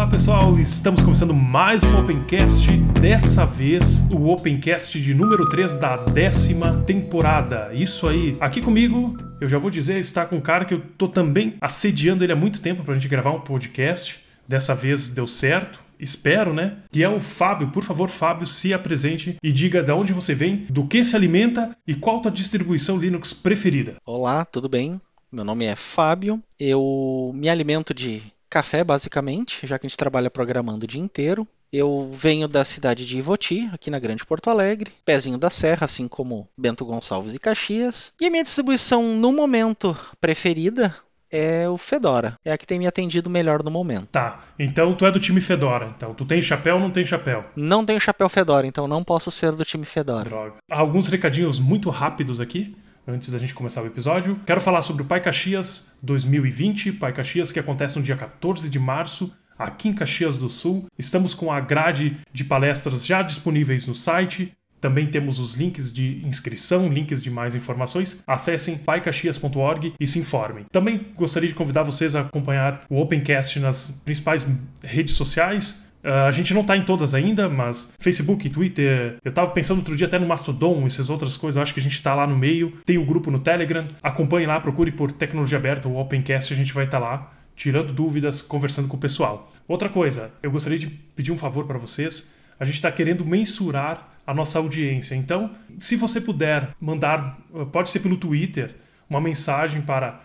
Olá pessoal, estamos começando mais um Opencast. Dessa vez, o Opencast de número 3 da décima temporada. Isso aí. Aqui comigo, eu já vou dizer, está com um cara que eu tô também assediando ele há muito tempo pra gente gravar um podcast. Dessa vez deu certo. Espero, né? Que é o Fábio. Por favor, Fábio, se apresente e diga de onde você vem, do que se alimenta e qual a tua distribuição Linux preferida. Olá, tudo bem? Meu nome é Fábio. Eu me alimento de café, basicamente, já que a gente trabalha programando o dia inteiro. Eu venho da cidade de Ivoti, aqui na Grande Porto Alegre, pezinho da serra, assim como Bento Gonçalves e Caxias. E a minha distribuição no momento preferida é o Fedora. É a que tem me atendido melhor no momento. Tá, então tu é do time Fedora. Então, tu tem chapéu ou não tem chapéu? Não tenho chapéu Fedora, então não posso ser do time Fedora. Droga. Alguns recadinhos muito rápidos aqui antes da gente começar o episódio. Quero falar sobre o Pai Caxias 2020, Pai Caxias que acontece no dia 14 de março, aqui em Caxias do Sul. Estamos com a grade de palestras já disponíveis no site. Também temos os links de inscrição, links de mais informações. Acessem paicaxias.org e se informem. Também gostaria de convidar vocês a acompanhar o Opencast nas principais redes sociais. Uh, a gente não tá em todas ainda, mas Facebook, Twitter. Eu tava pensando outro dia até no Mastodon, essas outras coisas. Eu acho que a gente tá lá no meio. Tem o grupo no Telegram. Acompanhe lá, procure por Tecnologia Aberta ou Opencast, a gente vai estar tá lá tirando dúvidas, conversando com o pessoal. Outra coisa, eu gostaria de pedir um favor para vocês. A gente está querendo mensurar a nossa audiência. Então, se você puder mandar, pode ser pelo Twitter, uma mensagem para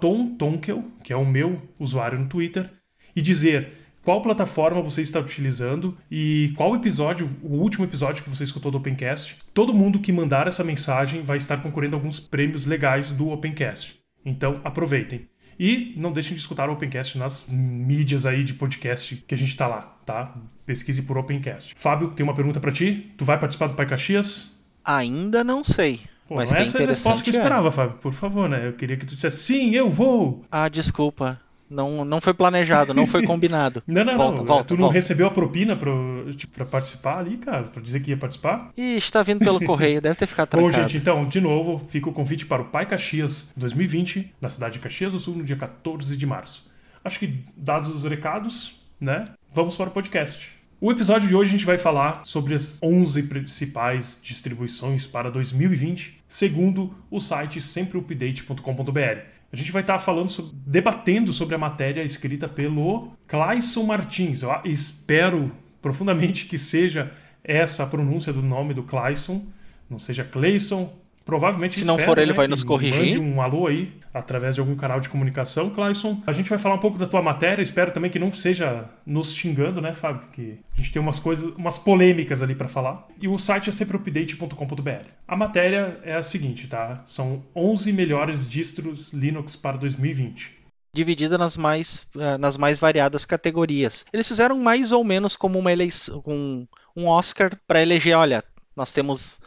@tom_tonkel, que é o meu usuário no Twitter, e dizer qual plataforma você está utilizando e qual episódio, o último episódio que você escutou do Opencast. Todo mundo que mandar essa mensagem vai estar concorrendo a alguns prêmios legais do Opencast. Então aproveitem. E não deixem de escutar o Opencast nas mídias aí de podcast que a gente está lá, tá? Pesquise por Opencast. Fábio, tem uma pergunta para ti. Tu vai participar do Pai Caxias? Ainda não sei. Pô, mas não é essa a resposta que eu é. esperava, Fábio. Por favor, né? Eu queria que tu dissesse sim, eu vou. Ah, desculpa. Não, não foi planejado, não foi combinado. não, não, volta, não. Volta, tu não volta. recebeu a propina pro, tipo, pra participar ali, cara? Pra dizer que ia participar? Ih, está vindo pelo correio, deve ter ficado trancado. Bom, gente, então, de novo, fica o convite para o Pai Caxias 2020, na cidade de Caxias do Sul, no dia 14 de março. Acho que, dados os recados, né? Vamos para o podcast. O episódio de hoje a gente vai falar sobre as 11 principais distribuições para 2020, segundo o site sempreupdate.com.br. A gente vai estar falando, sobre, debatendo sobre a matéria escrita pelo Clayson Martins. Eu espero profundamente que seja essa a pronúncia do nome do Clayson, não seja Clayson. Provavelmente Se não espero, for ele, né, vai nos corrigir. Mande um alô aí através de algum canal de comunicação, Clayson. A gente vai falar um pouco da tua matéria. Espero também que não seja nos xingando, né, Fábio? Que a gente tem umas coisas, umas polêmicas ali para falar. E o site é sempreupdate.com.br. A matéria é a seguinte, tá? São 11 melhores distros Linux para 2020 dividida nas mais, eh, nas mais variadas categorias. Eles fizeram mais ou menos como uma eleição, um, um Oscar para eleger, olha, nós temos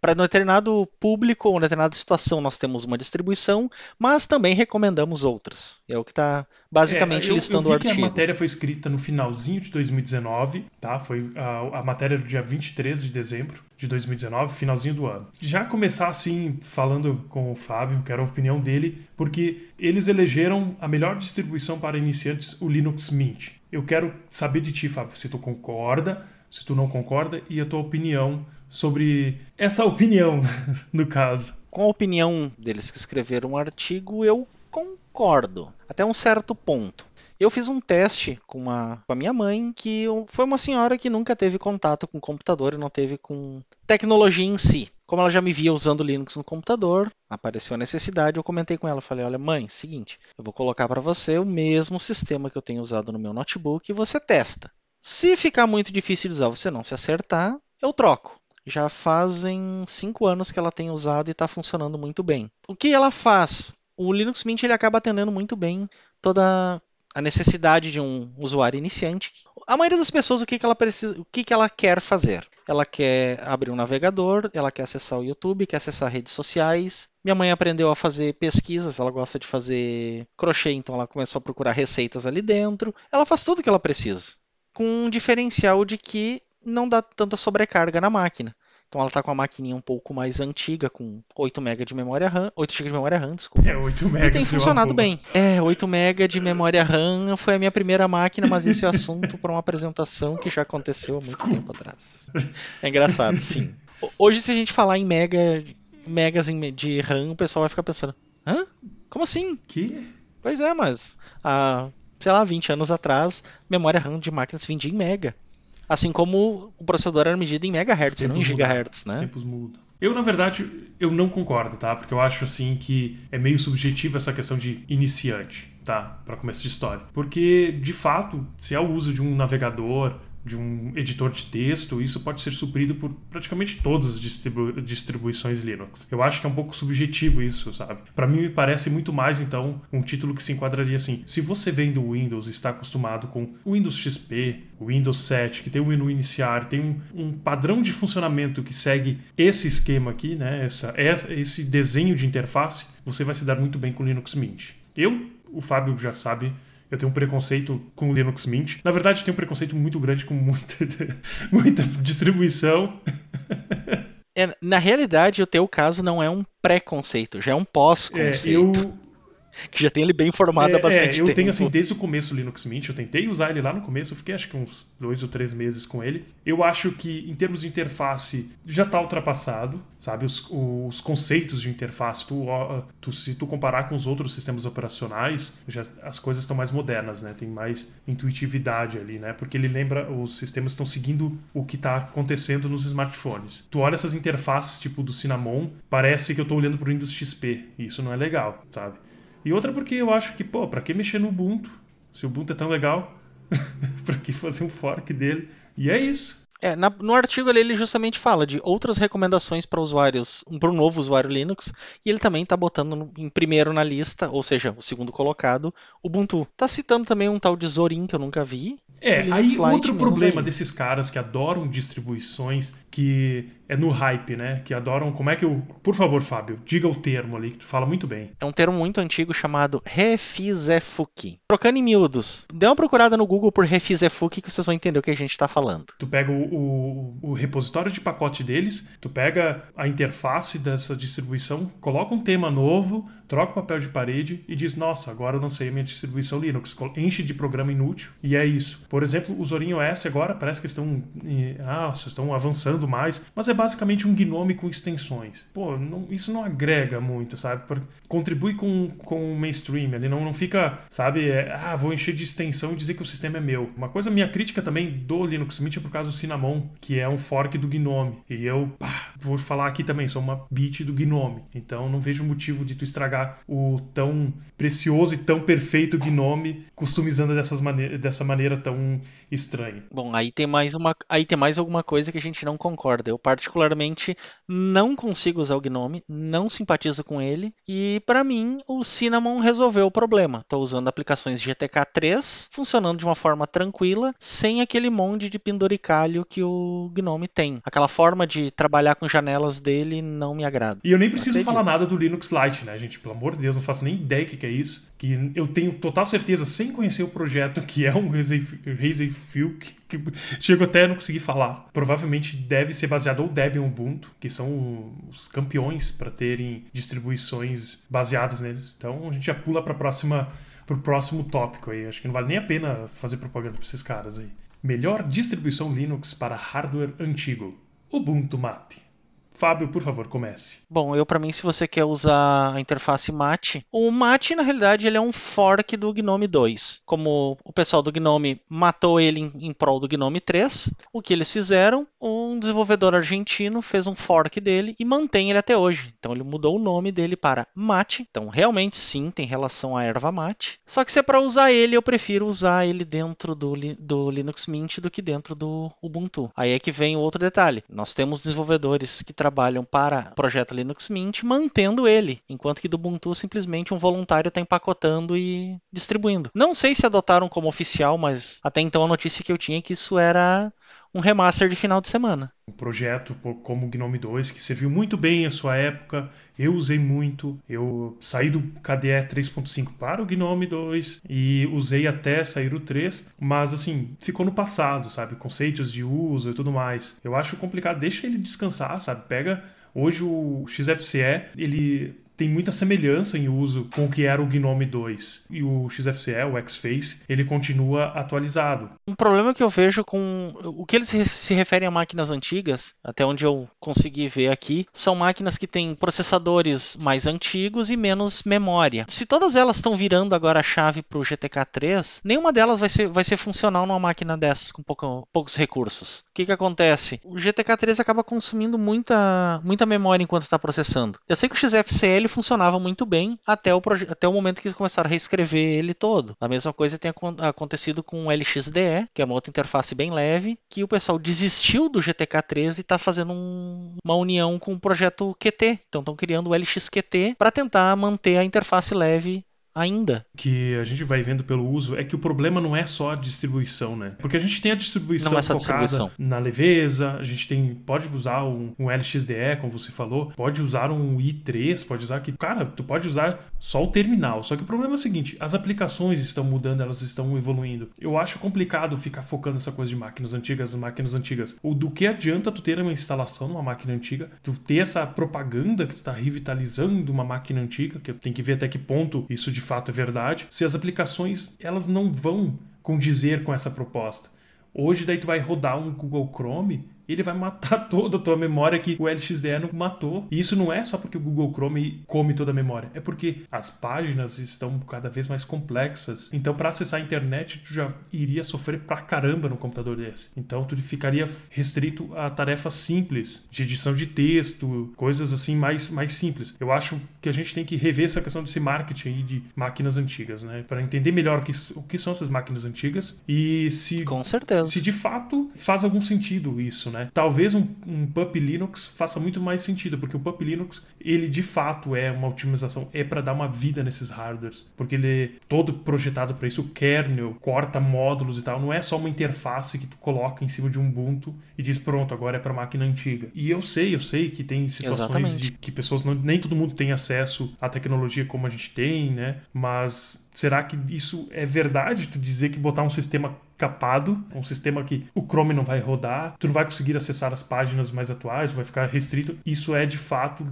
para um determinado público ou uma determinada situação nós temos uma distribuição, mas também recomendamos outras. É o que está basicamente é, eu, listando eu vi o artigo. que a matéria foi escrita no finalzinho de 2019, tá? Foi a, a matéria do dia 23 de dezembro de 2019, finalzinho do ano. Já começar assim falando com o Fábio, quero a opinião dele, porque eles elegeram a melhor distribuição para iniciantes, o Linux Mint. Eu quero saber de ti, Fábio, se tu concorda, se tu não concorda e a tua opinião sobre essa opinião, no caso. Com a opinião deles que escreveram o artigo, eu concordo, até um certo ponto. Eu fiz um teste com, uma, com a minha mãe, que foi uma senhora que nunca teve contato com computador e não teve com tecnologia em si. Como ela já me via usando Linux no computador, apareceu a necessidade, eu comentei com ela, falei: "Olha, mãe, seguinte, eu vou colocar para você o mesmo sistema que eu tenho usado no meu notebook e você testa. Se ficar muito difícil de usar, você não se acertar, eu troco já fazem cinco anos que ela tem usado e está funcionando muito bem. O que ela faz? O Linux Mint ele acaba atendendo muito bem toda a necessidade de um usuário iniciante. A maioria das pessoas o que, que ela precisa, o que, que ela quer fazer? Ela quer abrir um navegador, ela quer acessar o YouTube, quer acessar redes sociais. Minha mãe aprendeu a fazer pesquisas, ela gosta de fazer crochê, então ela começou a procurar receitas ali dentro. Ela faz tudo o que ela precisa, com um diferencial de que não dá tanta sobrecarga na máquina. Então ela tá com uma maquininha um pouco mais antiga, com 8 MB de memória RAM, 8 GB de memória RAM, desculpa. É, 8 MB. E tem funcionado bem. É, 8 MB de memória RAM foi a minha primeira máquina, mas esse é assunto para uma apresentação que já aconteceu há muito desculpa. tempo atrás. É engraçado, sim. Hoje, se a gente falar em mega, megas de RAM, o pessoal vai ficar pensando: hã? Como assim? Que? Pois é, mas há, sei lá, 20 anos atrás, memória RAM de máquinas vendia em mega. Assim como o processador era medido em megahertz, não em gigahertz, né? Os tempos mudam. Eu, na verdade, eu não concordo, tá? Porque eu acho, assim, que é meio subjetivo essa questão de iniciante, tá? Para começo de história. Porque, de fato, se é o uso de um navegador de um editor de texto, isso pode ser suprido por praticamente todas as distribu distribuições Linux. Eu acho que é um pouco subjetivo isso, sabe? Para mim me parece muito mais então um título que se enquadraria assim. Se você vem do Windows está acostumado com o Windows XP, Windows 7, que tem o menu iniciar, tem um, um padrão de funcionamento que segue esse esquema aqui, né? Essa, esse desenho de interface, você vai se dar muito bem com Linux Mint. Eu, o Fábio já sabe, eu tenho um preconceito com o Linux Mint. Na verdade, eu tenho um preconceito muito grande com muita, muita distribuição. É, na realidade, o teu caso não é um preconceito, já é um pós-conceito. É, eu, que já tem ele bem formado é, há bastante é, eu tempo. Eu tenho assim, desde o começo o Linux Mint, eu tentei usar ele lá no começo, eu fiquei acho que uns dois ou três meses com ele. Eu acho que em termos de interface já está ultrapassado, sabe? Os, os, conceitos de interface, tu, tu, se tu comparar com os outros sistemas operacionais, já, as coisas estão mais modernas, né? Tem mais intuitividade ali, né? Porque ele lembra, os sistemas estão seguindo o que está acontecendo nos smartphones. Tu olha essas interfaces tipo do Cinnamon, parece que eu estou olhando para o Windows XP, e isso não é legal, sabe? E outra porque eu acho que, pô, pra que mexer no Ubuntu? Se o Ubuntu é tão legal, pra que fazer um fork dele? E é isso. É, na, no artigo ali, ele justamente fala de outras recomendações para usuários, para o novo usuário Linux, e ele também está botando no, em primeiro na lista, ou seja, o segundo colocado, Ubuntu. Tá citando também um tal de Zorin que eu nunca vi. É, aí outro problema aí. desses caras que adoram distribuições que é no hype, né? Que adoram. Como é que eu. Por favor, Fábio, diga o termo ali, que tu fala muito bem. É um termo muito antigo chamado Refizefuki. Trocando em miúdos, dê uma procurada no Google por Refizefuki que vocês vão entender o que a gente está falando. Tu pega o, o, o, repositório de pacote deles, tu pega a interface dessa distribuição, coloca um tema novo, troca o papel de parede e diz: Nossa, agora eu lancei a minha distribuição Linux. Enche de programa inútil. E é isso. Por exemplo, os Zorin OS agora parece que estão. Ah, estão avançando mais, mas é basicamente um Gnome com extensões. Pô, não, isso não agrega muito, sabe? Contribui com, com o mainstream. Ele não, não fica, sabe? É, ah, vou encher de extensão e dizer que o sistema é meu. Uma coisa, minha crítica também do Linux Mint é por causa do Cinnamon, que é um fork do Gnome. E eu, pá, vou falar aqui também, sou uma bit do Gnome. Então não vejo motivo de tu estragar o tão precioso e tão perfeito Gnome customizando dessas mane dessa maneira tão estranha. Bom, aí tem mais uma, aí tem mais alguma coisa que a gente não concorda. Eu particularmente não consigo usar o Gnome, não simpatizo com ele e para mim o Cinnamon resolveu o problema. Estou usando aplicações GTK3 funcionando de uma forma tranquila, sem aquele monte de penduricalho que o Gnome tem. Aquela forma de trabalhar com janelas dele não me agrada. E eu nem preciso falar nada do Linux Lite, né, gente? Pelo amor de Deus, não faço nem ideia do que é isso. Que eu tenho total certeza, sem conhecer o projeto, que é um Razer Filk, que chego até a não conseguir falar. Provavelmente deve ser baseado ou Debian ou Ubuntu, que são os campeões para terem distribuições baseadas neles. Então a gente já pula para próxima pro próximo tópico aí. Acho que não vale nem a pena fazer propaganda para esses caras aí. Melhor distribuição Linux para hardware antigo. Ubuntu Mate. Fábio, por favor, comece. Bom, eu para mim, se você quer usar a interface Mate, o Mate na realidade ele é um fork do Gnome 2. Como o pessoal do Gnome matou ele em, em prol do Gnome 3, o que eles fizeram? Um desenvolvedor argentino fez um fork dele e mantém ele até hoje. Então ele mudou o nome dele para Mate. Então realmente sim tem relação à erva mate. Só que se é para usar ele, eu prefiro usar ele dentro do, do Linux Mint do que dentro do Ubuntu. Aí é que vem o outro detalhe. Nós temos desenvolvedores que trabalham para o projeto Linux Mint mantendo ele, enquanto que do Ubuntu simplesmente um voluntário está empacotando e distribuindo. Não sei se adotaram como oficial, mas até então a notícia que eu tinha é que isso era um remaster de final de semana. Um projeto como o Gnome 2 que serviu muito bem a sua época, eu usei muito. Eu saí do KDE 3.5 para o Gnome 2 e usei até sair o 3, mas assim, ficou no passado, sabe? Conceitos de uso e tudo mais. Eu acho complicado, deixa ele descansar, sabe? Pega hoje o XFCE, ele tem muita semelhança em uso com o que era o Gnome 2. E o XFCE, o Xface, ele continua atualizado. Um problema que eu vejo com o que eles se referem a máquinas antigas, até onde eu consegui ver aqui, são máquinas que têm processadores mais antigos e menos memória. Se todas elas estão virando agora a chave para o GTK 3, nenhuma delas vai ser, vai ser funcional numa máquina dessas com pouco, poucos recursos. O que, que acontece? O GTK 3 acaba consumindo muita, muita memória enquanto está processando. Eu sei que o XFCE ele funcionava muito bem até o, até o momento que eles começaram a reescrever ele todo. A mesma coisa tem acontecido com o LXDE, que é uma outra interface bem leve, que o pessoal desistiu do GTK 13 e está fazendo um, uma união com o projeto QT. Então estão criando o LXQT para tentar manter a interface leve ainda. Que a gente vai vendo pelo uso é que o problema não é só a distribuição, né? Porque a gente tem a distribuição é focada distribuição. na leveza, a gente tem pode usar um, um, LXDE, como você falou, pode usar um i3, pode usar que, cara, tu pode usar só o terminal. Só que o problema é o seguinte, as aplicações estão mudando, elas estão evoluindo. Eu acho complicado ficar focando nessa coisa de máquinas antigas, máquinas antigas. Ou do que adianta tu ter uma instalação numa máquina antiga, tu ter essa propaganda que tu tá revitalizando uma máquina antiga, que tem que ver até que ponto isso de fato é verdade, se as aplicações elas não vão condizer com essa proposta. Hoje daí tu vai rodar um Google Chrome ele vai matar toda a tua memória que o LXDE não matou. E isso não é só porque o Google Chrome come toda a memória, é porque as páginas estão cada vez mais complexas. Então, para acessar a internet, tu já iria sofrer pra caramba no computador desse. Então, tu ficaria restrito a tarefas simples de edição de texto, coisas assim mais, mais simples. Eu acho que a gente tem que rever essa questão desse marketing aí de máquinas antigas, né? Para entender melhor o que, o que são essas máquinas antigas e se, Com certeza. se de fato faz algum sentido isso, né? Né? Talvez um, um Pup Linux faça muito mais sentido, porque o Pup Linux, ele de fato é uma otimização, é para dar uma vida nesses hardwares, porque ele é todo projetado para isso, o kernel corta módulos e tal, não é só uma interface que tu coloca em cima de um Ubuntu e diz pronto, agora é para máquina antiga. E eu sei, eu sei que tem situações Exatamente. de que pessoas não, nem todo mundo tem acesso à tecnologia como a gente tem, né? Mas será que isso é verdade? Tu dizer que botar um sistema capado, um sistema que o Chrome não vai rodar, tu não vai conseguir acessar as páginas mais atuais, vai ficar restrito. Isso é de fato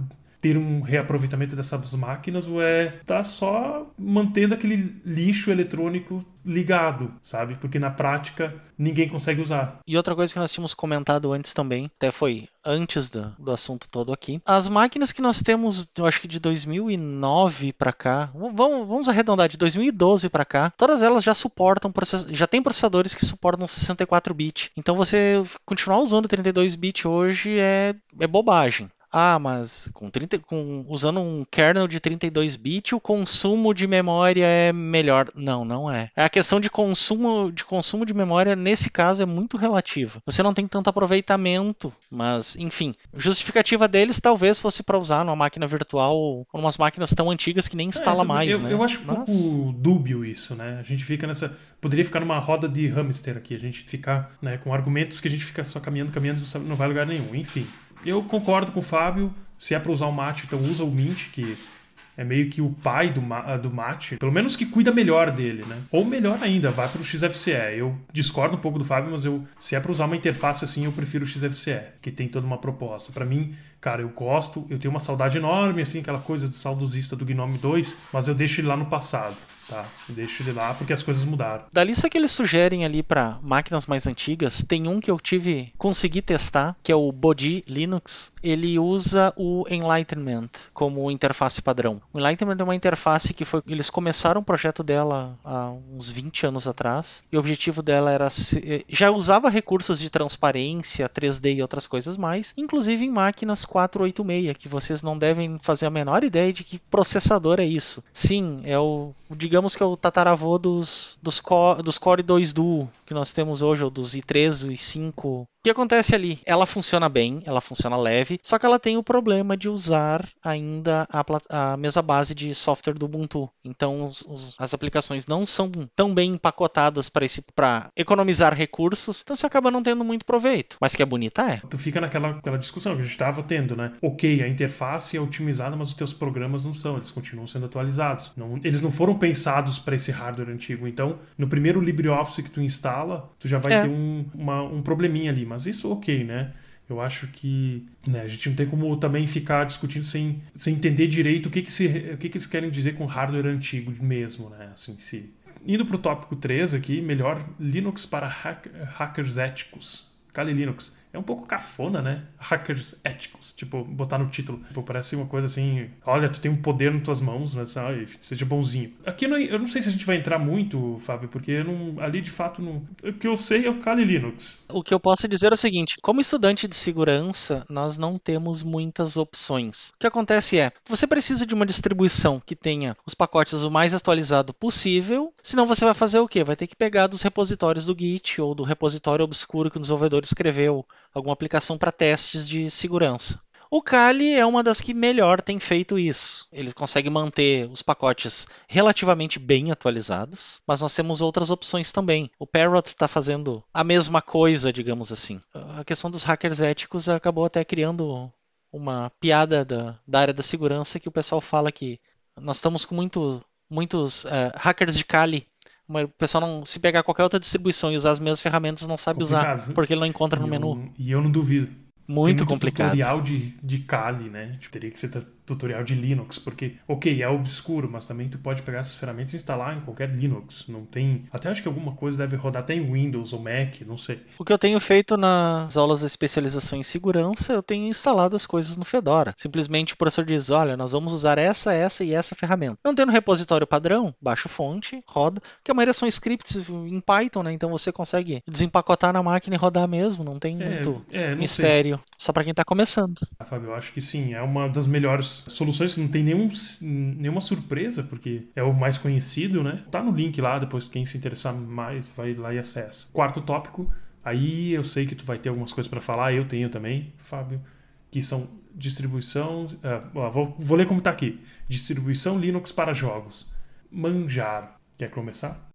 ter um reaproveitamento dessas máquinas ou é tá só mantendo aquele lixo eletrônico ligado, sabe? Porque na prática ninguém consegue usar. E outra coisa que nós tínhamos comentado antes também, até foi antes do, do assunto todo aqui, as máquinas que nós temos, eu acho que de 2009 para cá, vamos, vamos arredondar de 2012 para cá, todas elas já suportam já tem processadores que suportam 64 bit. Então você continuar usando 32 bit hoje é, é bobagem. Ah, mas com 30, com, usando um kernel de 32 bits, o consumo de memória é melhor. Não, não é. É a questão de consumo de consumo de memória nesse caso é muito relativa. Você não tem tanto aproveitamento, mas enfim, justificativa deles talvez fosse para usar numa máquina virtual ou umas máquinas tão antigas que nem instala é, mais, eu, né? Eu acho um mas... pouco dúbio isso, né? A gente fica nessa poderia ficar numa roda de hamster aqui, a gente ficar, né, com argumentos que a gente fica só caminhando, caminhando, não vai lugar nenhum. Enfim, eu concordo com o Fábio. Se é para usar o mate, então usa o Mint, que é meio que o pai do, do mate, pelo menos que cuida melhor dele, né? Ou melhor ainda, vai para o XFCE. Eu discordo um pouco do Fábio, mas eu, se é para usar uma interface assim, eu prefiro o XFCE, que tem toda uma proposta. Para mim, cara, eu gosto, eu tenho uma saudade enorme, assim, aquela coisa de saudosista do Gnome 2, mas eu deixo ele lá no passado. Tá, deixo ele lá porque as coisas mudaram. Da lista que eles sugerem ali para máquinas mais antigas, tem um que eu tive consegui testar, que é o Bodi Linux. Ele usa o Enlightenment como interface padrão. O Enlightenment é uma interface que foi eles começaram o projeto dela há uns 20 anos atrás, e o objetivo dela era se, já usava recursos de transparência, 3D e outras coisas mais, inclusive em máquinas 486, que vocês não devem fazer a menor ideia de que processador é isso. Sim, é o, digamos que é o tataravô dos, dos, Core, dos Core 2 Duo que nós temos hoje, ou dos i3, o i5. O que acontece ali? Ela funciona bem, ela funciona leve, só que ela tem o problema de usar ainda a, a mesa base de software do Ubuntu. Então os, os, as aplicações não são tão bem empacotadas para economizar recursos, então você acaba não tendo muito proveito. Mas que é bonita, é. Tu fica naquela aquela discussão que a gente estava tendo, né? Ok, a interface é otimizada, mas os teus programas não são, eles continuam sendo atualizados. Não, eles não foram pensados para esse hardware antigo. Então, no primeiro LibreOffice que tu instala, tu já vai é. ter um, uma, um probleminha ali. Mas isso, ok, né? Eu acho que né, a gente não tem como também ficar discutindo sem, sem entender direito o que, que, se, o que, que eles querem dizer com hardware antigo mesmo, né? Assim, se... Indo para o tópico 3 aqui, melhor Linux para hack, hackers éticos. Kali Linux é um pouco cafona, né? Hackers éticos, tipo, botar no título. Tipo, parece uma coisa assim, olha, tu tem um poder nas tuas mãos, mas ai, seja bonzinho. Aqui eu não sei se a gente vai entrar muito, Fábio, porque não, ali de fato não, o que eu sei é o Kali Linux. O que eu posso dizer é o seguinte, como estudante de segurança, nós não temos muitas opções. O que acontece é, você precisa de uma distribuição que tenha os pacotes o mais atualizado possível, senão você vai fazer o quê? Vai ter que pegar dos repositórios do Git ou do repositório obscuro que o desenvolvedor escreveu alguma aplicação para testes de segurança. O Kali é uma das que melhor tem feito isso. Ele consegue manter os pacotes relativamente bem atualizados, mas nós temos outras opções também. O Parrot está fazendo a mesma coisa, digamos assim. A questão dos hackers éticos acabou até criando uma piada da, da área da segurança que o pessoal fala que nós estamos com muito, muitos uh, hackers de Kali o pessoal não se pegar qualquer outra distribuição e usar as mesmas ferramentas não sabe Complicado. usar, porque ele não encontra no e menu. Eu, e eu não duvido. Muito, muito complicado. tutorial de, de Kali, né? Tipo, teria que ser tutorial de Linux, porque, ok, é obscuro, mas também tu pode pegar essas ferramentas e instalar em qualquer Linux. Não tem. Até acho que alguma coisa deve rodar até em Windows ou Mac, não sei. O que eu tenho feito nas aulas de especialização em segurança, eu tenho instalado as coisas no Fedora. Simplesmente o professor diz: olha, nós vamos usar essa, essa e essa ferramenta. Não tendo repositório padrão, baixo fonte, roda, que a maioria são scripts em Python, né? Então você consegue desempacotar na máquina e rodar mesmo, não tem é, muito é, mistério. Sei. Só para quem está começando. Ah, Fábio, eu acho que sim, é uma das melhores soluções. Não tem nenhum, nenhuma surpresa, porque é o mais conhecido, né? Tá no link lá, depois quem se interessar mais vai lá e acessa. Quarto tópico, aí eu sei que tu vai ter algumas coisas para falar, eu tenho também, Fábio, que são distribuição. Uh, vou, vou ler como tá aqui: distribuição Linux para jogos. Manjar. Quer começar?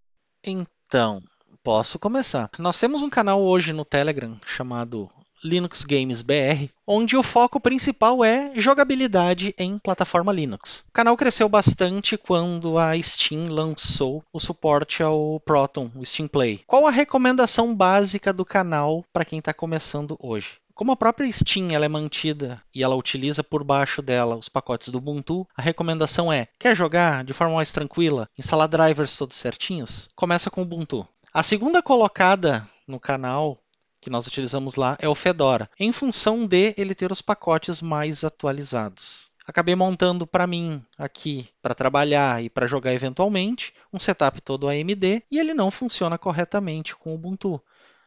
Então, posso começar. Nós temos um canal hoje no Telegram chamado Linux Games BR, onde o foco principal é jogabilidade em plataforma Linux. O canal cresceu bastante quando a Steam lançou o suporte ao Proton, o Steam Play. Qual a recomendação básica do canal para quem está começando hoje? Como a própria Steam ela é mantida e ela utiliza por baixo dela os pacotes do Ubuntu, a recomendação é: quer jogar de forma mais tranquila, instalar drivers todos certinhos? Começa com o Ubuntu. A segunda colocada no canal que nós utilizamos lá é o Fedora, em função de ele ter os pacotes mais atualizados. Acabei montando para mim aqui para trabalhar e para jogar eventualmente um setup todo AMD e ele não funciona corretamente com o Ubuntu.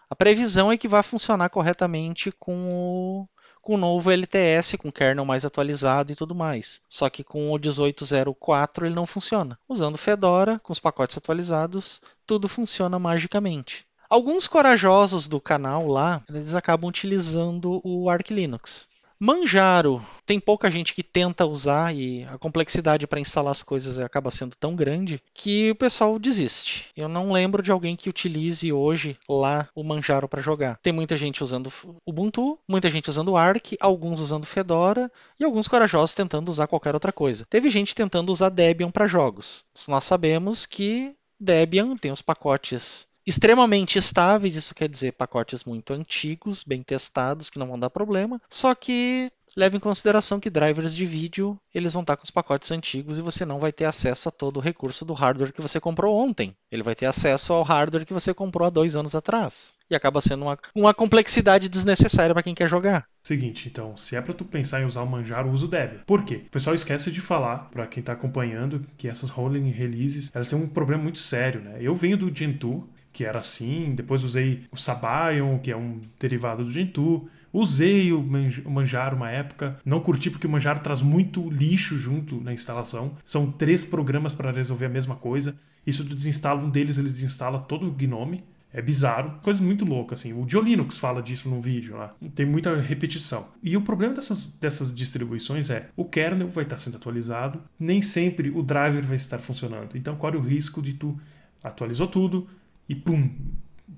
A previsão é que vai funcionar corretamente com o, com o novo LTS, com o kernel mais atualizado e tudo mais. Só que com o 18.04 ele não funciona. Usando Fedora, com os pacotes atualizados, tudo funciona magicamente. Alguns corajosos do canal lá, eles acabam utilizando o Arch Linux. Manjaro, tem pouca gente que tenta usar e a complexidade para instalar as coisas acaba sendo tão grande que o pessoal desiste. Eu não lembro de alguém que utilize hoje lá o Manjaro para jogar. Tem muita gente usando Ubuntu, muita gente usando Arch, alguns usando Fedora e alguns corajosos tentando usar qualquer outra coisa. Teve gente tentando usar Debian para jogos. Nós sabemos que Debian tem os pacotes extremamente estáveis, isso quer dizer pacotes muito antigos, bem testados, que não vão dar problema. Só que leve em consideração que drivers de vídeo eles vão estar com os pacotes antigos e você não vai ter acesso a todo o recurso do hardware que você comprou ontem. Ele vai ter acesso ao hardware que você comprou há dois anos atrás. E acaba sendo uma, uma complexidade desnecessária para quem quer jogar. Seguinte, então, se é para tu pensar em usar o Manjaro, usa o Debian. Por quê? O pessoal esquece de falar, para quem está acompanhando, que essas rolling releases, elas têm um problema muito sério, né? Eu venho do Gentoo, que era assim. Depois usei o Sabayon, que é um derivado do Gentoo. Usei o Manjaro uma época, não curti porque o Manjaro traz muito lixo junto na instalação. São três programas para resolver a mesma coisa. Isso tu desinstala um deles, ele desinstala todo o Gnome. É bizarro, coisa muito louca, assim. O Diolinux fala disso num vídeo lá. Tem muita repetição. E o problema dessas, dessas distribuições é o kernel vai estar sendo atualizado, nem sempre o driver vai estar funcionando. Então, corre o risco de tu atualizou tudo e pum,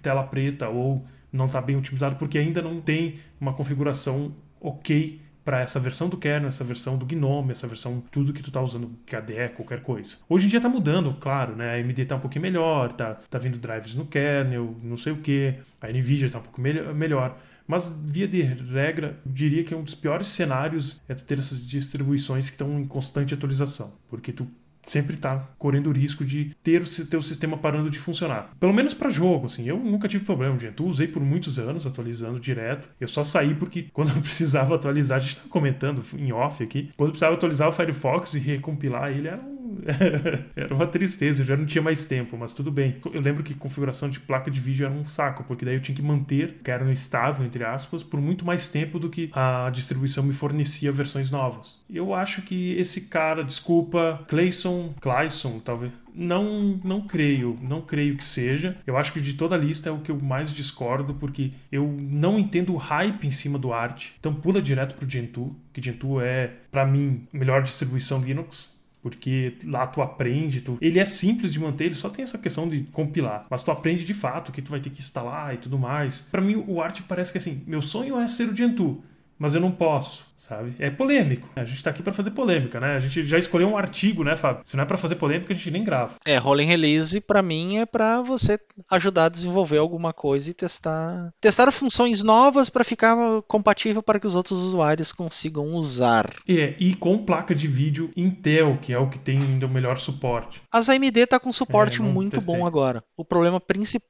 tela preta ou não está bem otimizado porque ainda não tem uma configuração ok para essa versão do kernel, essa versão do GNOME, essa versão tudo que tu tá usando, KDE, qualquer coisa. Hoje em dia tá mudando, claro, né? A AMD tá um pouquinho melhor, tá, tá vindo drivers no kernel, não sei o que, a Nvidia tá um pouco melhor. Mas, via de regra, diria que um dos piores cenários é ter essas distribuições que estão em constante atualização. Porque tu sempre está correndo o risco de ter o teu sistema parando de funcionar. Pelo menos para jogo, assim. Eu nunca tive problema, gente. Eu usei por muitos anos atualizando direto. Eu só saí porque quando eu precisava atualizar, a gente está comentando em off aqui, quando eu precisava atualizar o Firefox e recompilar ele era um era uma tristeza, eu já não tinha mais tempo, mas tudo bem. Eu lembro que configuração de placa de vídeo era um saco, porque daí eu tinha que manter, que era estável, entre aspas, por muito mais tempo do que a distribuição me fornecia versões novas. Eu acho que esse cara, desculpa, Clayson, Clayson, talvez, não, não creio, não creio que seja. Eu acho que de toda a lista é o que eu mais discordo, porque eu não entendo o hype em cima do arte. Então pula direto pro Gentoo, que Gentoo é, para mim, a melhor distribuição Linux porque lá tu aprende, tu... ele é simples de manter, ele só tem essa questão de compilar, mas tu aprende de fato que tu vai ter que instalar e tudo mais. Para mim o Art parece que assim, meu sonho é ser o Gentoo, mas eu não posso sabe? É polêmico. A gente tá aqui para fazer polêmica, né? A gente já escolheu um artigo, né, Fábio? Se não é para fazer polêmica, a gente nem grava. É, rolling release para mim é para você ajudar a desenvolver alguma coisa e testar, testar funções novas para ficar compatível para que os outros usuários consigam usar. É, e com placa de vídeo Intel, que é o que tem ainda o melhor suporte. As AMD tá com suporte é, muito testei. bom agora. O problema,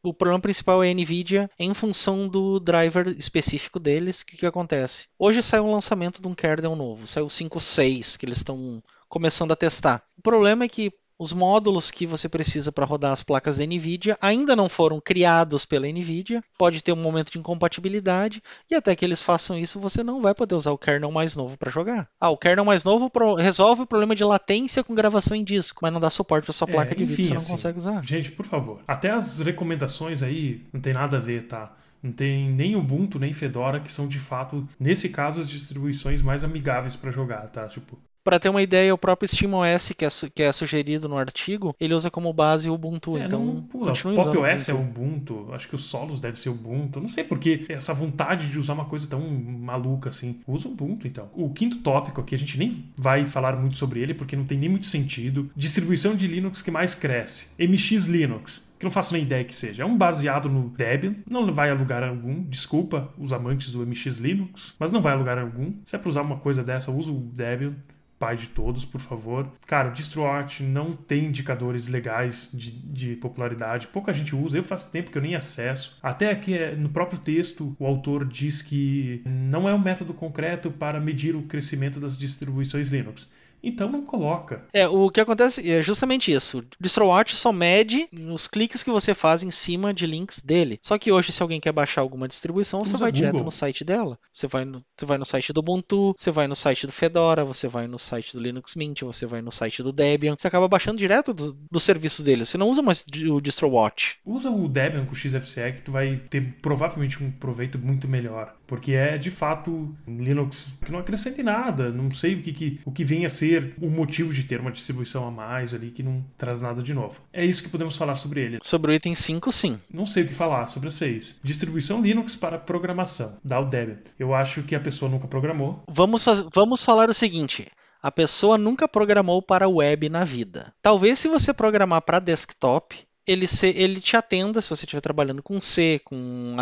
o problema principal é a Nvidia em função do driver específico deles. O que, que acontece? Hoje saiu um lançamento de um kernel novo. Saiu 5.6 que eles estão começando a testar. O problema é que os módulos que você precisa para rodar as placas da NVIDIA ainda não foram criados pela NVIDIA, pode ter um momento de incompatibilidade, e até que eles façam isso, você não vai poder usar o kernel mais novo para jogar. Ah, o kernel mais novo resolve o problema de latência com gravação em disco, mas não dá suporte para sua é, placa de vídeo, você não assim, consegue usar. Gente, por favor, até as recomendações aí não tem nada a ver, tá? Não tem nem Ubuntu, nem Fedora, que são de fato, nesse caso, as distribuições mais amigáveis para jogar, tá? Tipo, para ter uma ideia, o próprio SteamOS, que é, que é sugerido no artigo, ele usa como base o Ubuntu. É, então, não, pula, Pop OS é Ubuntu, acho que o Solos deve ser Ubuntu. Não sei por que essa vontade de usar uma coisa tão maluca assim. Usa Ubuntu, então. O quinto tópico aqui, a gente nem vai falar muito sobre ele, porque não tem nem muito sentido. Distribuição de Linux que mais cresce. MX Linux não faço nem ideia que seja. É um baseado no Debian, não vai a lugar algum. Desculpa os amantes do MX Linux, mas não vai a lugar algum. Se é para usar uma coisa dessa, usa o Debian pai de todos, por favor. Cara, DistroArt não tem indicadores legais de, de, popularidade, pouca gente usa, eu faço tempo que eu nem acesso. Até aqui é, no próprio texto, o autor diz que não é um método concreto para medir o crescimento das distribuições Linux. Então não coloca. É, o que acontece é justamente isso. O DistroWatch só mede os cliques que você faz em cima de links dele. Só que hoje, se alguém quer baixar alguma distribuição, você vai Google. direto no site dela. Você vai no, você vai no site do Ubuntu, você vai no site do Fedora, você vai no site do Linux Mint, você vai no site do Debian. Você acaba baixando direto dos do serviços dele. Você não usa mais o DistroWatch. Usa o Debian com o XFCE que tu vai ter provavelmente um proveito muito melhor. Porque é de fato Linux que não acrescenta em nada. Não sei o que, que, o que vem a ser o motivo de ter uma distribuição a mais ali que não traz nada de novo. É isso que podemos falar sobre ele. Sobre o item 5, sim. Não sei o que falar sobre a 6. Distribuição Linux para programação, da Debian. Eu acho que a pessoa nunca programou. Vamos, vamos falar o seguinte. A pessoa nunca programou para web na vida. Talvez se você programar para desktop, ele, se, ele te atenda se você estiver trabalhando com C, com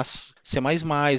C++,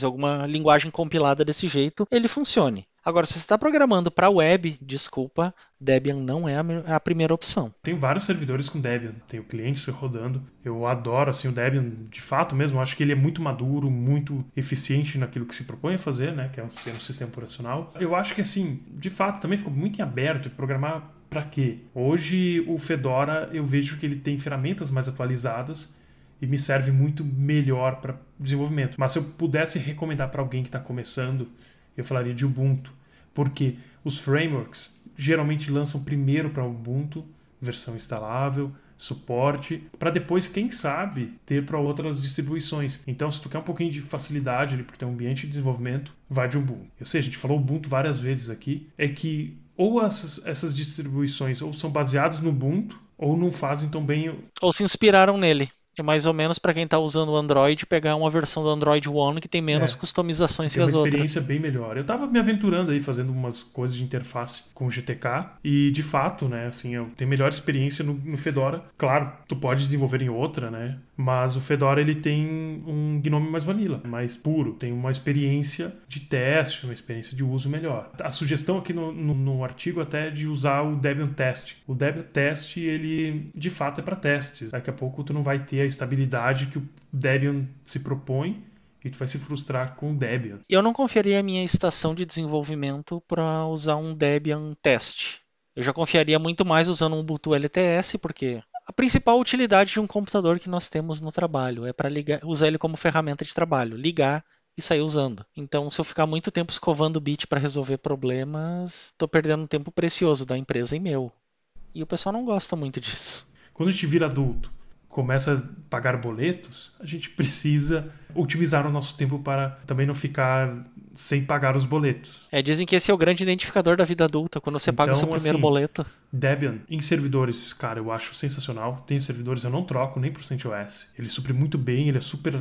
alguma linguagem compilada desse jeito, ele funcione. Agora, se você está programando para web, desculpa, Debian não é a, primeira opção. Tem vários servidores com Debian, tenho clientes rodando. Eu adoro assim o Debian, de fato mesmo. Acho que ele é muito maduro, muito eficiente naquilo que se propõe a fazer, né? Que é ser um sistema operacional. Eu acho que assim, de fato, também ficou muito em aberto programar para quê? Hoje o Fedora eu vejo que ele tem ferramentas mais atualizadas e me serve muito melhor para desenvolvimento. Mas se eu pudesse recomendar para alguém que está começando, eu falaria de Ubuntu, porque os frameworks geralmente lançam primeiro para Ubuntu, versão instalável, suporte, para depois, quem sabe, ter para outras distribuições. Então, se tu quer um pouquinho de facilidade ali, porque tem um ambiente de desenvolvimento, vai de Ubuntu. Eu sei, a gente falou Ubuntu várias vezes aqui, é que ou essas, essas distribuições ou são baseadas no Ubuntu, ou não fazem tão bem. Ou se inspiraram nele. É mais ou menos para quem está usando o Android pegar uma versão do Android One que tem menos é, customizações que, que as outras. uma experiência bem melhor. Eu estava me aventurando aí fazendo umas coisas de interface com o GTK e de fato, né, assim, eu tenho melhor experiência no, no Fedora. Claro, tu pode desenvolver em outra, né? Mas o Fedora ele tem um Gnome mais vanilla, mais puro, tem uma experiência de teste, uma experiência de uso melhor. A sugestão aqui no, no, no artigo até é de usar o Debian Test. O Debian Test, ele de fato é para testes. Daqui a pouco tu não vai ter a estabilidade que o Debian se propõe e tu vai se frustrar com o Debian. Eu não confiaria a minha estação de desenvolvimento para usar um Debian teste. Eu já confiaria muito mais usando um Ubuntu LTS, porque a principal utilidade de um computador que nós temos no trabalho é para usar ele como ferramenta de trabalho, ligar e sair usando. Então, se eu ficar muito tempo escovando o bit para resolver problemas, estou perdendo tempo precioso da empresa e meu. E o pessoal não gosta muito disso. Quando a gente vira adulto, começa a pagar boletos, a gente precisa otimizar o nosso tempo para também não ficar sem pagar os boletos. É, dizem que esse é o grande identificador da vida adulta, quando você então, paga o seu então, primeiro assim, boleto. Debian, em servidores, cara, eu acho sensacional. Tem servidores eu não troco nem por CentOS. Ele supre muito bem, ele é super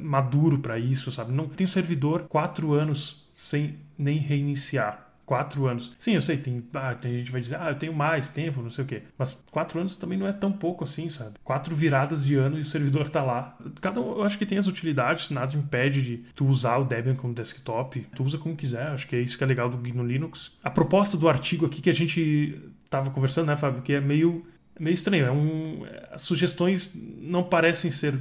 maduro para isso, sabe? Não tem servidor quatro anos sem nem reiniciar quatro anos. Sim, eu sei, tem, ah, tem gente que vai dizer, ah, eu tenho mais tempo, não sei o quê. Mas quatro anos também não é tão pouco assim, sabe? Quatro viradas de ano e o servidor tá lá. Cada um, eu acho que tem as utilidades, nada impede de tu usar o Debian como desktop. Tu usa como quiser, acho que é isso que é legal do GNU Linux. A proposta do artigo aqui que a gente tava conversando, né, Fábio, que é meio, meio estranho. É um, as sugestões não parecem ser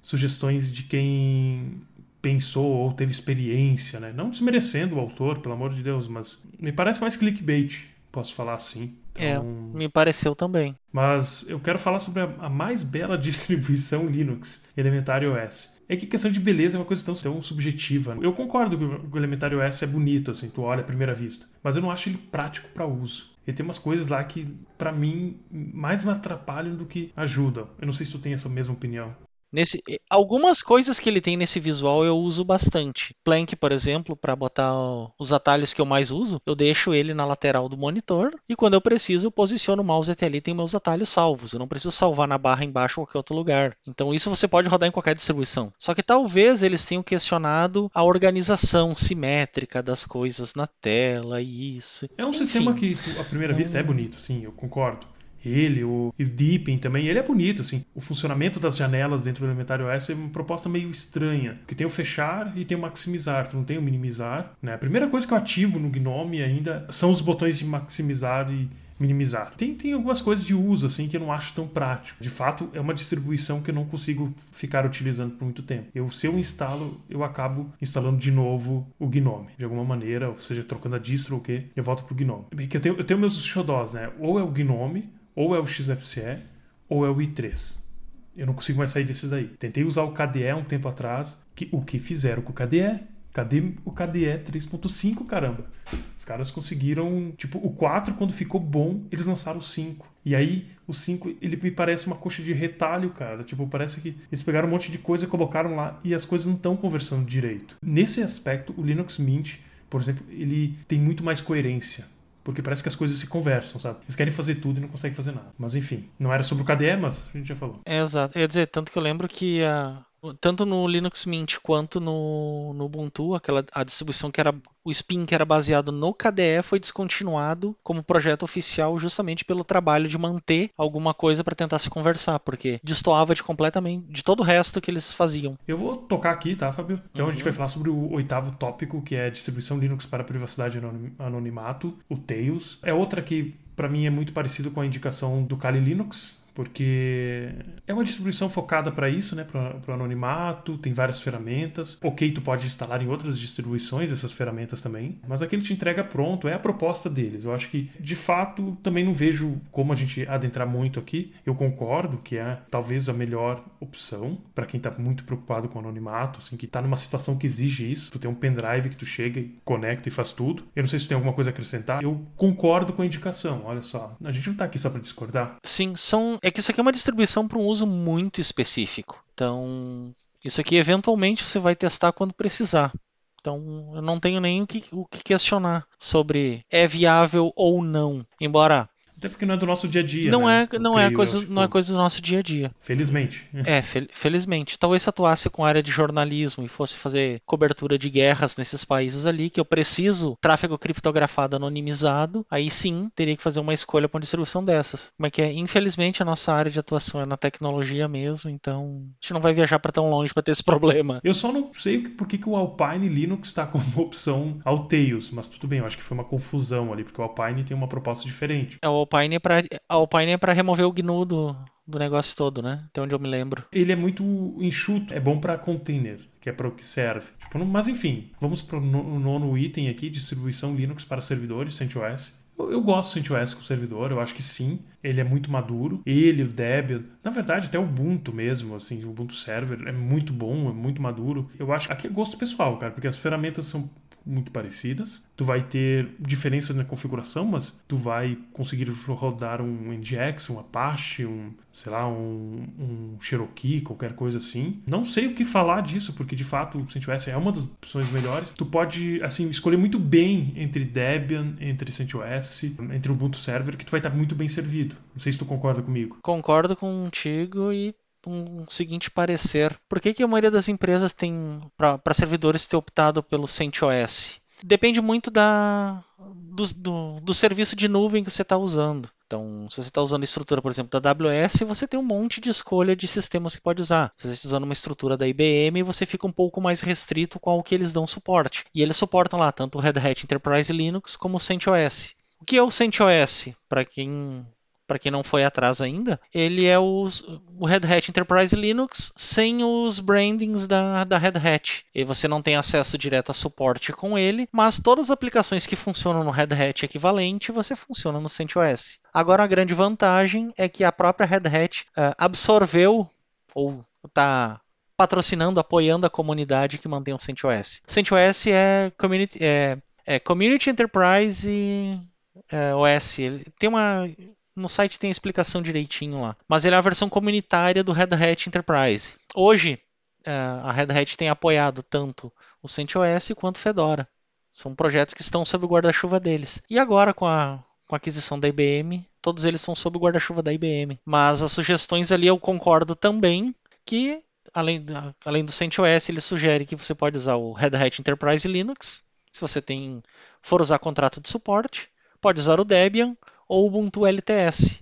sugestões de quem pensou ou teve experiência, né? Não desmerecendo o autor, pelo amor de Deus, mas me parece mais clickbait, posso falar assim. É, então... É, me pareceu também. Mas eu quero falar sobre a, mais bela distribuição Linux, Elementary OS. É que questão de beleza é uma coisa tão, tão subjetiva. Eu concordo que o Elementary OS é bonito, assim, tu olha à primeira vista. Mas eu não acho ele prático para uso. Ele tem umas coisas lá que, para mim, mais me atrapalham do que ajudam. Eu não sei se tu tem essa mesma opinião. Nesse, algumas coisas que ele tem nesse visual eu uso bastante. Plank, por exemplo, para botar os atalhos que eu mais uso, eu deixo ele na lateral do monitor e quando eu preciso eu posiciono o mouse até ali tem meus atalhos salvos. Eu não preciso salvar na barra embaixo ou qualquer outro lugar. Então isso você pode rodar em qualquer distribuição. Só que talvez eles tenham questionado a organização simétrica das coisas na tela e isso. É um Enfim. sistema que à primeira vista é bonito, sim, eu concordo ele, o, Deepin também, ele é bonito, assim. O funcionamento das janelas dentro do Elementar OS é uma proposta meio estranha, porque tem o fechar e tem o maximizar, tu não tem o minimizar, né? A primeira coisa que eu ativo no Gnome ainda são os botões de maximizar e minimizar. Tem, tem algumas coisas de uso assim que eu não acho tão prático. De fato, é uma distribuição que eu não consigo ficar utilizando por muito tempo. Eu, se eu instalo, eu acabo instalando de novo o Gnome, de alguma maneira, ou seja, trocando a distro ou o quê, eu volto pro Gnome. Bem, que eu tenho, eu tenho meus xodós, né? Ou é o Gnome, ou é o XFCE ou é o i3. Eu não consigo mais sair desses daí. Tentei usar o KDE um tempo atrás. Que, o que fizeram com o KDE? Cadê o KDE 3.5, caramba? Os caras conseguiram, tipo, o 4 quando ficou bom, eles lançaram o 5. E aí, o 5, ele me parece uma coxa de retalho, cara. Tipo, parece que eles pegaram um monte de coisa, colocaram lá e as coisas não estão conversando direito. Nesse aspecto, o Linux Mint, por exemplo, ele tem muito mais coerência porque parece que as coisas se conversam, sabe? Eles querem fazer tudo e não conseguem fazer nada. Mas enfim, não era sobre o KDE, mas a gente já falou. É, exato. Eu ia dizer, tanto que eu lembro que a, tanto no Linux Mint quanto no, no Ubuntu, aquela a distribuição que era o Spin que era baseado no KDE foi descontinuado como projeto oficial justamente pelo trabalho de manter alguma coisa para tentar se conversar, porque destoava de completamente de todo o resto que eles faziam. Eu vou tocar aqui, tá, Fábio? Então uhum. a gente vai falar sobre o oitavo tópico, que é distribuição Linux para privacidade e anonimato, o Tails. É outra que para mim é muito parecido com a indicação do Kali Linux, porque é uma distribuição focada para isso, né, para o anonimato, tem várias ferramentas. Ok, tu pode instalar em outras distribuições essas ferramentas também, mas aquele te entrega pronto, é a proposta deles. Eu acho que, de fato, também não vejo como a gente adentrar muito aqui. Eu concordo que é talvez a melhor opção para quem está muito preocupado com o anonimato, assim, que está numa situação que exige isso. Tu tem um pendrive que tu chega e conecta e faz tudo. Eu não sei se tem alguma coisa a acrescentar. Eu concordo com a indicação, olha só. A gente não está aqui só para discordar. Sim, são É que isso aqui é uma distribuição para um uso muito específico. Então, isso aqui eventualmente você vai testar quando precisar. Então, eu não tenho nem o que, o que questionar sobre é viável ou não. Embora até porque não é do nosso dia a dia. Não né? é, não é coisa, tipo... não é coisa do nosso dia a dia. Felizmente. É, fel felizmente. Talvez se atuasse com a área de jornalismo e fosse fazer cobertura de guerras nesses países ali, que eu preciso tráfego criptografado anonimizado, aí sim teria que fazer uma escolha para uma distribuição dessas. Como é que é? Infelizmente a nossa área de atuação é na tecnologia mesmo, então a gente não vai viajar para tão longe para ter esse problema. Eu só não sei por que, que o Alpine Linux está como opção Tails, mas tudo bem, eu acho que foi uma confusão ali, porque o Alpine tem uma proposta diferente. É o Alpine é pra, Alpine é pra remover o GNU do, do negócio todo, né? Até onde eu me lembro. Ele é muito enxuto, é bom para container, que é para o que serve. Tipo, mas enfim, vamos para o nono item aqui, distribuição Linux para servidores, CentOS. Eu, eu gosto do CentOS com servidor, eu acho que sim. Ele é muito maduro. Ele, o Debian, na verdade até o Ubuntu mesmo, assim, o Ubuntu Server é muito bom, é muito maduro. Eu acho, aqui é gosto pessoal, cara, porque as ferramentas são muito parecidas. Tu vai ter diferenças na configuração, mas tu vai conseguir rodar um NGX, um Apache, um, sei lá, um, um Cherokee, qualquer coisa assim. Não sei o que falar disso, porque de fato o CentOS é uma das opções melhores. Tu pode, assim, escolher muito bem entre Debian, entre CentOS, entre Ubuntu Server, que tu vai estar muito bem servido. Não sei se tu concorda comigo. Concordo contigo e um seguinte parecer. Por que, que a maioria das empresas tem, para servidores, ter optado pelo CentOS? Depende muito da, do, do, do serviço de nuvem que você está usando. Então, se você está usando a estrutura, por exemplo, da AWS, você tem um monte de escolha de sistemas que pode usar. Se você está usando uma estrutura da IBM, você fica um pouco mais restrito com o que eles dão suporte. E eles suportam lá tanto o Red Hat Enterprise Linux como o CentOS. O que é o CentOS? Para quem para quem não foi atrás ainda, ele é os, o Red Hat Enterprise Linux sem os brandings da, da Red Hat. E você não tem acesso direto a suporte com ele, mas todas as aplicações que funcionam no Red Hat equivalente, você funciona no CentOS. Agora a grande vantagem é que a própria Red Hat uh, absorveu ou está patrocinando, apoiando a comunidade que mantém o CentOS. CentOS é Community, é, é community Enterprise é, OS. Ele tem uma no site tem a explicação direitinho lá. Mas ele é a versão comunitária do Red Hat Enterprise. Hoje, é, a Red Hat tem apoiado tanto o CentOS quanto o Fedora. São projetos que estão sob o guarda-chuva deles. E agora, com a, com a aquisição da IBM, todos eles são sob o guarda-chuva da IBM. Mas as sugestões ali eu concordo também que, além, além do CentOS, ele sugere que você pode usar o Red Hat Enterprise Linux, se você tem for usar contrato de suporte. Pode usar o Debian ou Ubuntu LTS,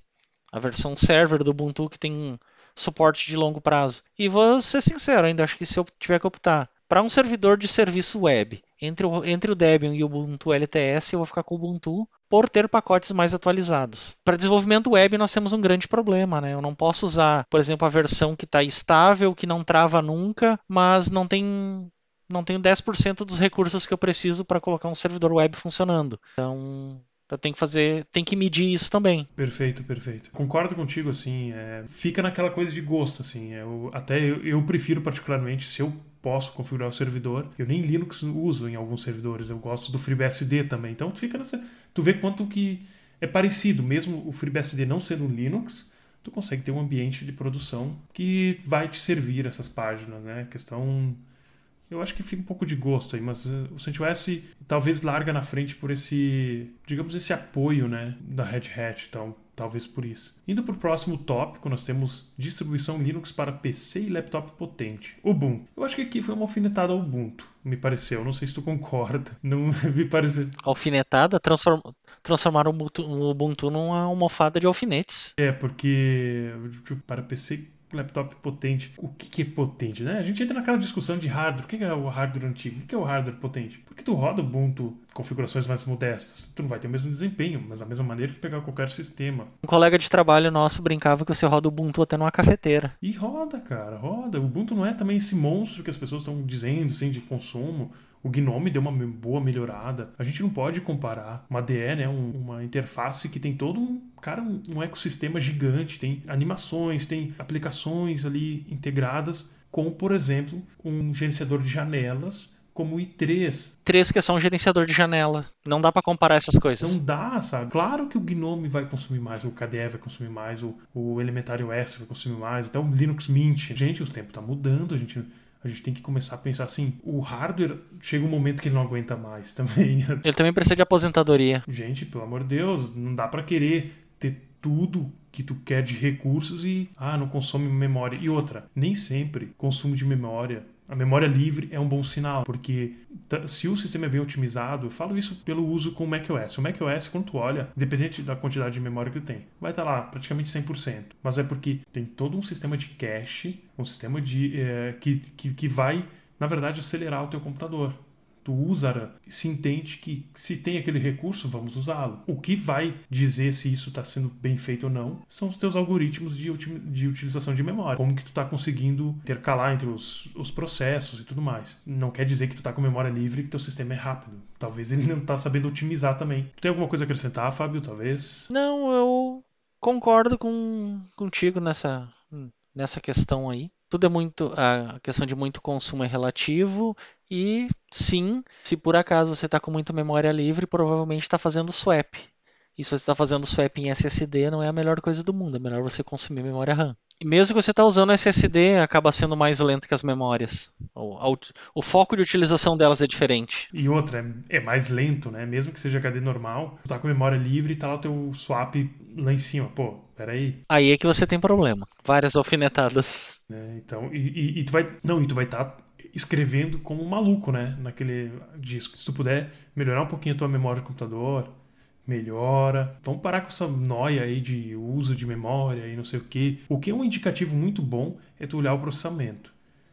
a versão server do Ubuntu que tem suporte de longo prazo. E vou ser sincero, ainda acho que se eu tiver que optar para um servidor de serviço web entre o, entre o Debian e o Ubuntu LTS, eu vou ficar com o Ubuntu por ter pacotes mais atualizados. Para desenvolvimento web, nós temos um grande problema, né? Eu não posso usar, por exemplo, a versão que está estável, que não trava nunca, mas não tem não tenho 10% dos recursos que eu preciso para colocar um servidor web funcionando. Então, tenho que fazer, tem que medir isso também. Perfeito, perfeito. Concordo contigo, assim, é, fica naquela coisa de gosto, assim. Eu, até eu, eu prefiro particularmente, se eu posso configurar o servidor, eu nem Linux uso em alguns servidores, eu gosto do FreeBSD também. Então tu fica nessa, tu vê quanto que é parecido, mesmo o FreeBSD não sendo Linux, tu consegue ter um ambiente de produção que vai te servir essas páginas, né? Questão eu acho que fica um pouco de gosto aí, mas o CentOS talvez larga na frente por esse, digamos, esse apoio, né, da Red Hat, então talvez por isso. Indo para o próximo tópico, nós temos distribuição Linux para PC e laptop potente. Ubuntu. Eu acho que aqui foi uma alfinetada ao Ubuntu, me pareceu. Não sei se tu concorda. Não me pareceu. Alfinetada? Transform... Transformaram o Ubuntu numa almofada de alfinetes. É, porque tipo, para PC laptop potente. O que, que é potente, né? A gente entra naquela discussão de hardware. O que é o hardware antigo? O que é o hardware potente? Porque tu roda Ubuntu configurações mais modestas. Tu não vai ter o mesmo desempenho, mas da mesma maneira que pegar qualquer sistema. Um colega de trabalho nosso brincava que você roda Ubuntu até numa cafeteira. E roda, cara, roda. O Ubuntu não é também esse monstro que as pessoas estão dizendo, assim, de consumo. O Gnome deu uma boa melhorada. A gente não pode comparar uma DE, né, um, uma interface que tem todo um cara um ecossistema gigante, tem animações, tem aplicações ali integradas com, por exemplo, um gerenciador de janelas como o i3. 3 que é só um gerenciador de janela. Não dá para comparar essas coisas. Não dá, sabe? Claro que o Gnome vai consumir mais, o KDE vai consumir mais, o, o Elementary OS vai consumir mais, até o Linux Mint. Gente, o tempo tá mudando, a gente a gente tem que começar a pensar assim, o hardware chega um momento que ele não aguenta mais também. Ele também precisa de aposentadoria. Gente, pelo amor de Deus, não dá para querer ter tudo que tu quer de recursos e ah, não consome memória. E outra, nem sempre consumo de memória a memória livre é um bom sinal, porque se o sistema é bem otimizado, eu falo isso pelo uso com o macOS. O macOS, quando tu olha, independente da quantidade de memória que tu tem, vai estar lá praticamente 100%. Mas é porque tem todo um sistema de cache, um sistema de é, que, que, que vai, na verdade, acelerar o teu computador tu usa, se entende que se tem aquele recurso, vamos usá-lo. O que vai dizer se isso está sendo bem feito ou não são os teus algoritmos de, de utilização de memória. Como que tu está conseguindo intercalar entre os, os processos e tudo mais. Não quer dizer que tu está com memória livre e que teu sistema é rápido. Talvez ele não está sabendo otimizar também. Tu tem alguma coisa a acrescentar, Fábio? Talvez? Não, eu concordo com, contigo nessa, nessa questão aí tudo é muito a questão de muito consumo é relativo e sim, se por acaso você está com muita memória livre, provavelmente está fazendo swap. E se você está fazendo swap em SSD, não é a melhor coisa do mundo. É melhor você consumir memória RAM. E mesmo que você está usando SSD, acaba sendo mais lento que as memórias. O, o, foco de utilização delas é diferente. E outra, é, é mais lento, né? Mesmo que seja HD normal, tu tá com memória livre e tá lá o teu swap lá em cima. Pô, peraí. Aí é que você tem problema. Várias alfinetadas. É, então, e, e, e, tu vai. Não, e tu vai estar. Tá escrevendo como um maluco, né? Naquele disco. Se tu puder melhorar um pouquinho a tua memória do computador, melhora. Vamos parar com essa noia aí de uso de memória e não sei o que. O que é um indicativo muito bom é tu olhar o processamento.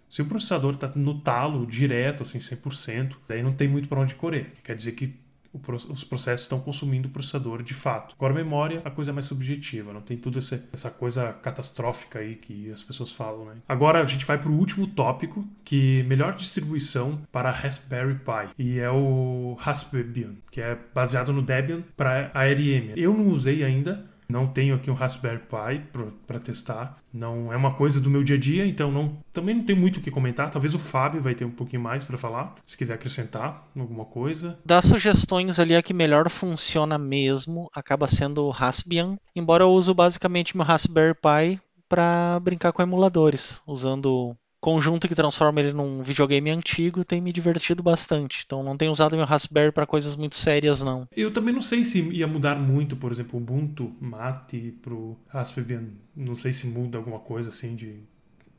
Se o processador está no talo direto, assim, 100%, daí não tem muito para onde correr. Quer dizer que os processos estão consumindo o processador de fato. Agora, memória, a coisa é mais subjetiva, não tem tudo essa, essa coisa catastrófica aí que as pessoas falam, né? Agora a gente vai para o último tópico, que melhor distribuição para Raspberry Pi, e é o Raspbian, que é baseado no Debian para ARM. Eu não usei ainda, não tenho aqui um Raspberry Pi para testar. Não é uma coisa do meu dia a dia, então não, também não tem muito o que comentar. Talvez o Fábio vai ter um pouquinho mais para falar, se quiser acrescentar alguma coisa. Das sugestões ali, a que melhor funciona mesmo acaba sendo o Raspbian. Embora eu uso basicamente meu Raspberry Pi para brincar com emuladores, usando conjunto que transforma ele num videogame antigo tem me divertido bastante. Então não tenho usado meu Raspberry para coisas muito sérias não. Eu também não sei se ia mudar muito, por exemplo, o Ubuntu Mate pro Raspberry, não sei se muda alguma coisa assim de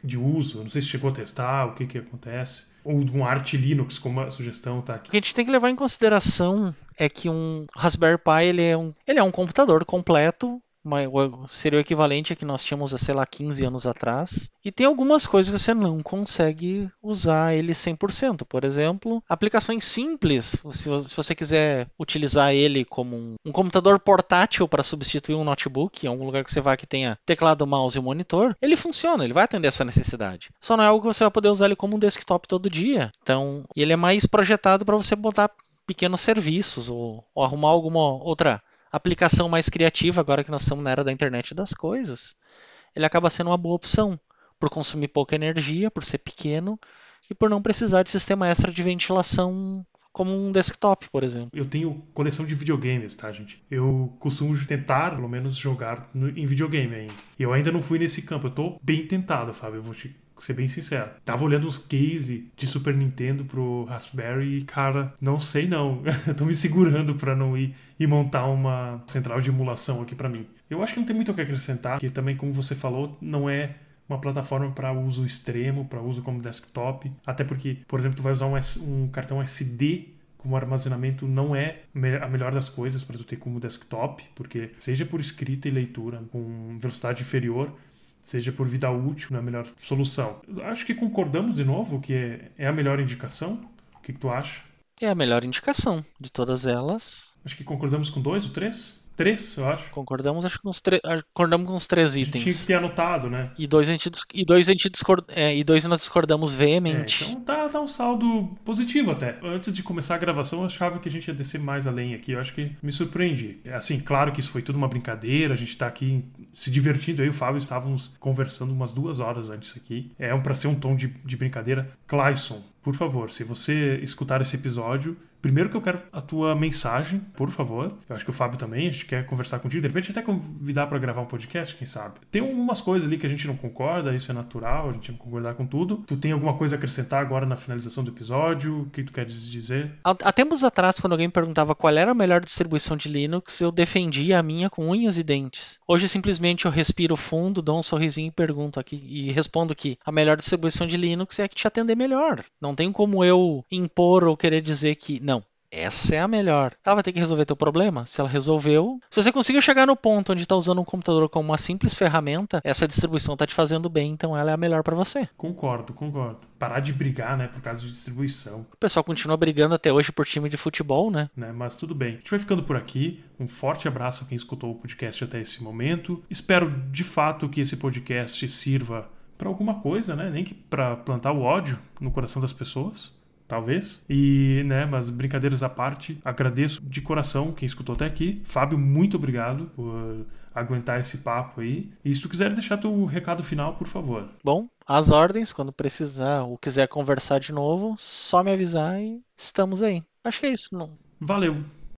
de uso, não sei se chegou a testar, o que que acontece, ou um Arch Linux, como a sugestão tá aqui. O que a gente tem que levar em consideração é que um Raspberry Pi ele é um, ele é um computador completo seria o equivalente a que nós tínhamos, sei lá, 15 anos atrás. E tem algumas coisas que você não consegue usar ele 100%. Por exemplo, aplicações simples. Se você quiser utilizar ele como um, um computador portátil para substituir um notebook, em algum lugar que você vá que tenha teclado, mouse e monitor, ele funciona, ele vai atender essa necessidade. Só não é algo que você vai poder usar ele como um desktop todo dia. Então, ele é mais projetado para você botar pequenos serviços ou, ou arrumar alguma outra aplicação mais criativa, agora que nós estamos na era da internet das coisas, ele acaba sendo uma boa opção, por consumir pouca energia, por ser pequeno e por não precisar de sistema extra de ventilação como um desktop, por exemplo. Eu tenho coleção de videogames, tá, gente? Eu costumo tentar, pelo menos, jogar no, em videogame ainda. E eu ainda não fui nesse campo. Eu tô bem tentado, Fábio. Eu vou te ser bem sincero. Tava olhando os case de Super Nintendo pro Raspberry e, cara, não sei não. Tô me segurando para não ir e montar uma central de emulação aqui para mim. Eu acho que não tem muito o que acrescentar, que também, como você falou, não é uma plataforma para uso extremo, para uso como desktop. Até porque, por exemplo, tu vai usar um, um cartão SD como armazenamento não é a melhor das coisas para tu ter como desktop, porque seja por escrita e leitura com velocidade inferior, seja por vida útil, não é a melhor solução. Acho que concordamos de novo que é, é a melhor indicação. O que, que, tu acha? É a melhor indicação de todas elas. Acho que concordamos com dois ou três? Três, eu acho. Concordamos, acho que com os concordamos com os três itens. Tinha que ter anotado, né? E dois a gente, e dois a gente discord... é, e dois nós discordamos veemente. É, então tá, tá um saldo positivo até. Antes de começar a gravação, eu achava que a gente ia descer mais além aqui. Eu acho que me surpreendi. Assim, claro que isso foi tudo uma brincadeira, a gente tá aqui se divertindo. Eu e o Fábio estávamos conversando umas duas horas antes aqui. É um para ser um tom de, de brincadeira. Clayson, por favor, se você escutar esse episódio, Primeiro que eu quero a tua mensagem, por favor. Eu acho que o Fábio também, a gente quer conversar contigo. De repente até convidar para gravar um podcast, quem sabe. Tem algumas coisas ali que a gente não concorda, isso é natural, a gente não concordar com tudo. Tu tem alguma coisa a acrescentar agora na finalização do episódio? O que tu quer dizer? Há tempos atrás, quando alguém perguntava qual era a melhor distribuição de Linux, eu defendia a minha com unhas e dentes. Hoje simplesmente eu respiro fundo, dou um sorrisinho e pergunto aqui e respondo que a melhor distribuição de Linux é a que te atender melhor. Não tem como eu impor ou querer dizer que não, essa é a melhor. Ela vai ter que resolver teu problema. Se ela resolveu, se você conseguiu chegar no ponto onde está usando um computador como uma simples ferramenta, essa distribuição está te fazendo bem, então ela é a melhor para você. Concordo, concordo. Parar de brigar, né, por causa de distribuição. O pessoal continua brigando até hoje por time de futebol, né? né? Mas tudo bem. A gente vai ficando por aqui. Um forte abraço a quem escutou o podcast até esse momento. Espero de fato que esse podcast sirva para alguma coisa, né? Nem que para plantar o ódio no coração das pessoas talvez. E, né, mas brincadeiras à parte, agradeço de coração quem escutou até aqui. Fábio, muito obrigado por aguentar esse papo aí. E se tu quiser deixar teu recado final, por favor. Bom, as ordens, quando precisar ou quiser conversar de novo, só me avisar e estamos aí. Acho que é isso, não. Valeu.